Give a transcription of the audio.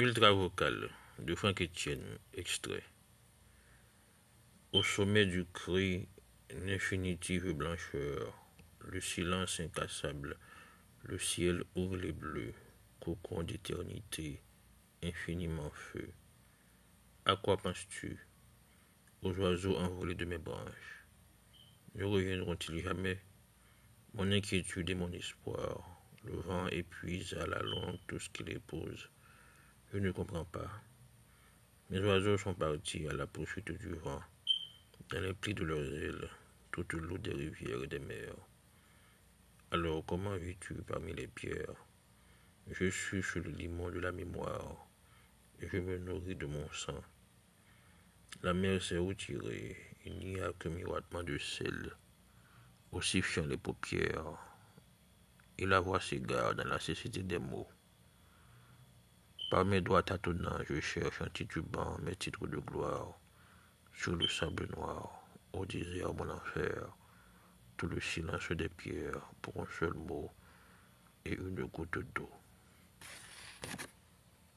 Ultra vocal de Franck Etienne, extrait. Au sommet du cri, l'infinitive blancheur, le silence incassable, le ciel ouvre les bleus, cocon d'éternité, infiniment feu. À quoi penses-tu? Aux oiseaux envolés de mes branches. Ne reviendront-ils jamais? Mon inquiétude et mon espoir, le vent épuise à la longue tout ce qu'il épose. Je ne comprends pas. Mes oiseaux sont partis à la poursuite du vent, dans les plis de leurs ailes, toute l'eau des rivières et des mers. Alors comment vis-tu parmi les pierres? Je suis sur le limon de la mémoire, et je me nourris de mon sang. La mer s'est retirée, il n'y a que miroitement de sel, ossifiant les paupières, et la voix s'égare dans la cécité des mots. Par mes doigts tâtonnants, je cherche en titubant mes titres de gloire sur le sable noir, au désert mon enfer, tout le silence des pierres pour un seul mot et une goutte d'eau.